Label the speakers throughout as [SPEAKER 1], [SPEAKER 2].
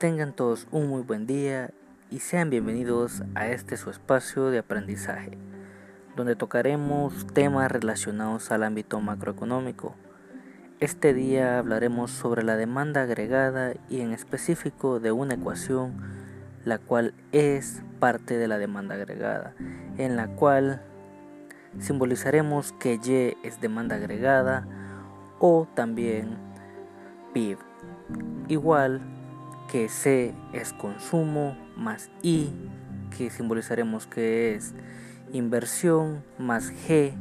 [SPEAKER 1] Tengan todos un muy buen día y sean bienvenidos a este su espacio de aprendizaje, donde tocaremos temas relacionados al ámbito macroeconómico. Este día hablaremos sobre la demanda agregada y en específico de una ecuación la cual es parte de la demanda agregada, en la cual simbolizaremos que Y es demanda agregada o también PIB, igual que C es consumo más I, que simbolizaremos que es inversión, más G,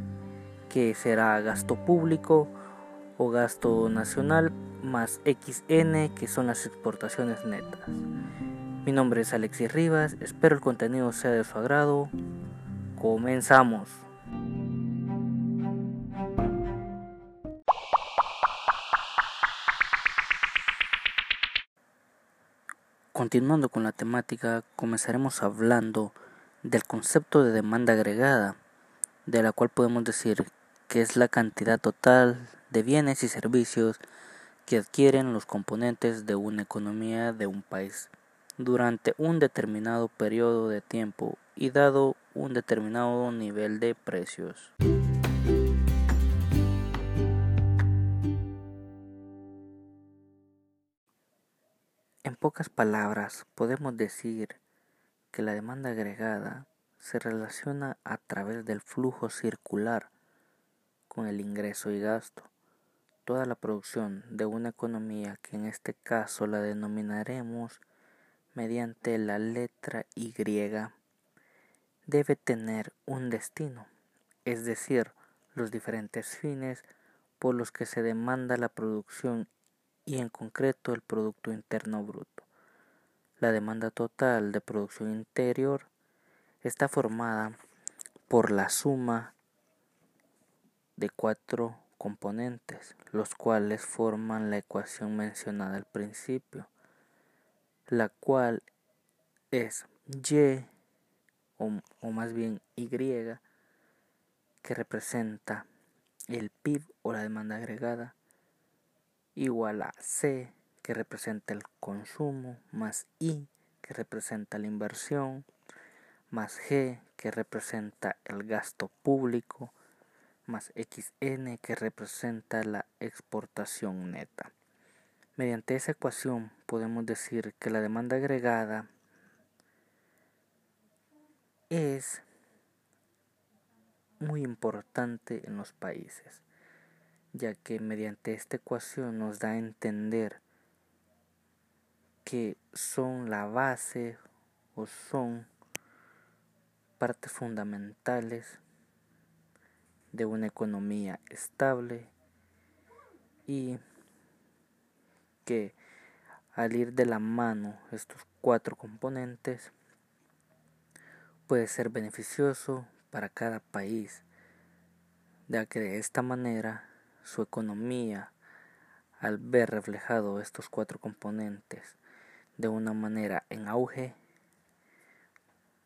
[SPEAKER 1] que será gasto público o gasto nacional, más XN, que son las exportaciones netas. Mi nombre es Alexis Rivas, espero el contenido sea de su agrado. Comenzamos. Continuando con la temática, comenzaremos hablando del concepto de demanda agregada, de la cual podemos decir que es la cantidad total de bienes y servicios que adquieren los componentes de una economía de un país durante un determinado periodo de tiempo y dado un determinado nivel de precios. En pocas palabras, podemos decir que la demanda agregada se relaciona a través del flujo circular con el ingreso y gasto. Toda la producción de una economía, que en este caso la denominaremos mediante la letra Y, debe tener un destino, es decir, los diferentes fines por los que se demanda la producción y en concreto el Producto Interno Bruto. La demanda total de producción interior está formada por la suma de cuatro componentes, los cuales forman la ecuación mencionada al principio, la cual es Y o, más bien Y que representa el PIB o la demanda agregada igual a C que representa el consumo más I que representa la inversión más G que representa el gasto público más XN que representa la exportación neta. Mediante esa ecuación podemos decir que la demanda agregada es muy importante en los países ya que mediante esta ecuación nos da a entender que son la base o son partes fundamentales de una economía estable y que al ir de la mano estos cuatro componentes puede ser beneficioso para cada país ya que de esta manera su economía al ver reflejado estos cuatro componentes de una manera en auge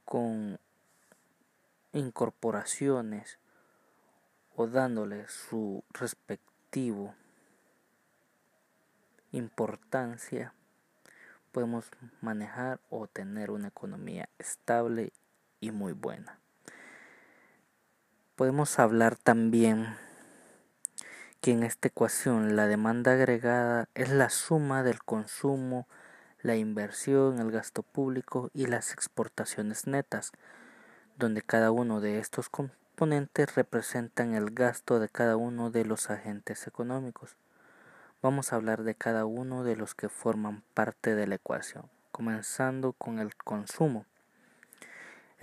[SPEAKER 1] con incorporaciones o dándole su respectivo importancia podemos manejar o tener una economía estable y muy buena. Podemos hablar también que en esta ecuación la demanda agregada es la suma del consumo, la inversión, el gasto público y las exportaciones netas, donde cada uno de estos componentes representan el gasto de cada uno de los agentes económicos. Vamos a hablar de cada uno de los que forman parte de la ecuación, comenzando con el consumo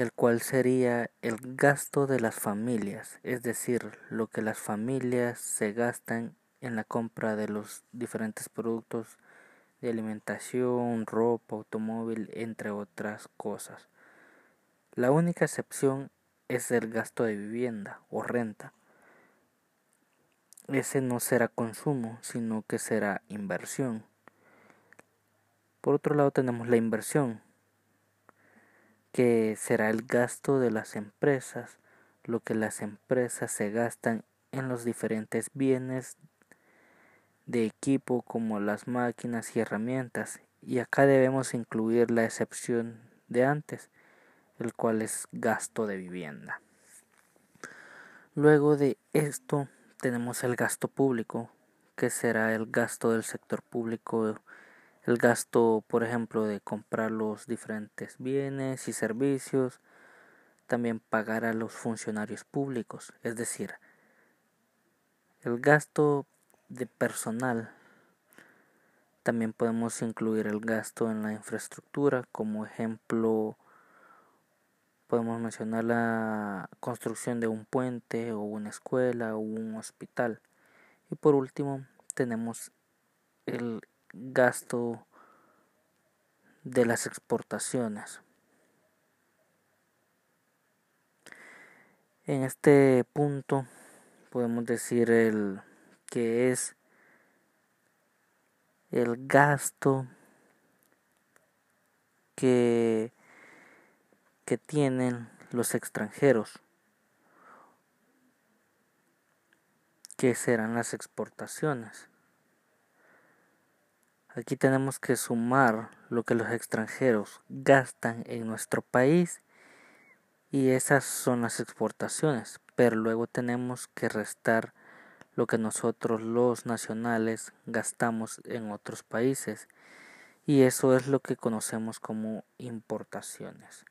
[SPEAKER 1] el cual sería el gasto de las familias, es decir, lo que las familias se gastan en la compra de los diferentes productos de alimentación, ropa, automóvil, entre otras cosas. La única excepción es el gasto de vivienda o renta. Ese no será consumo, sino que será inversión. Por otro lado tenemos la inversión, que será el gasto de las empresas, lo que las empresas se gastan en los diferentes bienes de equipo como las máquinas y herramientas y acá debemos incluir la excepción de antes, el cual es gasto de vivienda. Luego de esto tenemos el gasto público, que será el gasto del sector público, el gasto, por ejemplo, de comprar los diferentes bienes y servicios, también pagar a los funcionarios públicos, es decir, el gasto de personal. También podemos incluir el gasto en la infraestructura, como ejemplo podemos mencionar la construcción de un puente o una escuela o un hospital. Y por último tenemos el gasto de las exportaciones. En este punto podemos decir el que es el gasto que, que tienen los extranjeros, que serán las exportaciones. Aquí tenemos que sumar lo que los extranjeros gastan en nuestro país y esas son las exportaciones, pero luego tenemos que restar lo que nosotros los nacionales gastamos en otros países y eso es lo que conocemos como importaciones.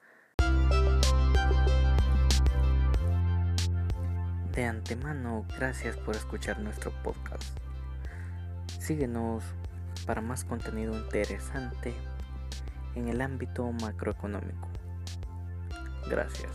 [SPEAKER 1] De antemano, gracias por escuchar nuestro podcast. Síguenos para más contenido interesante en el ámbito macroeconómico. Gracias.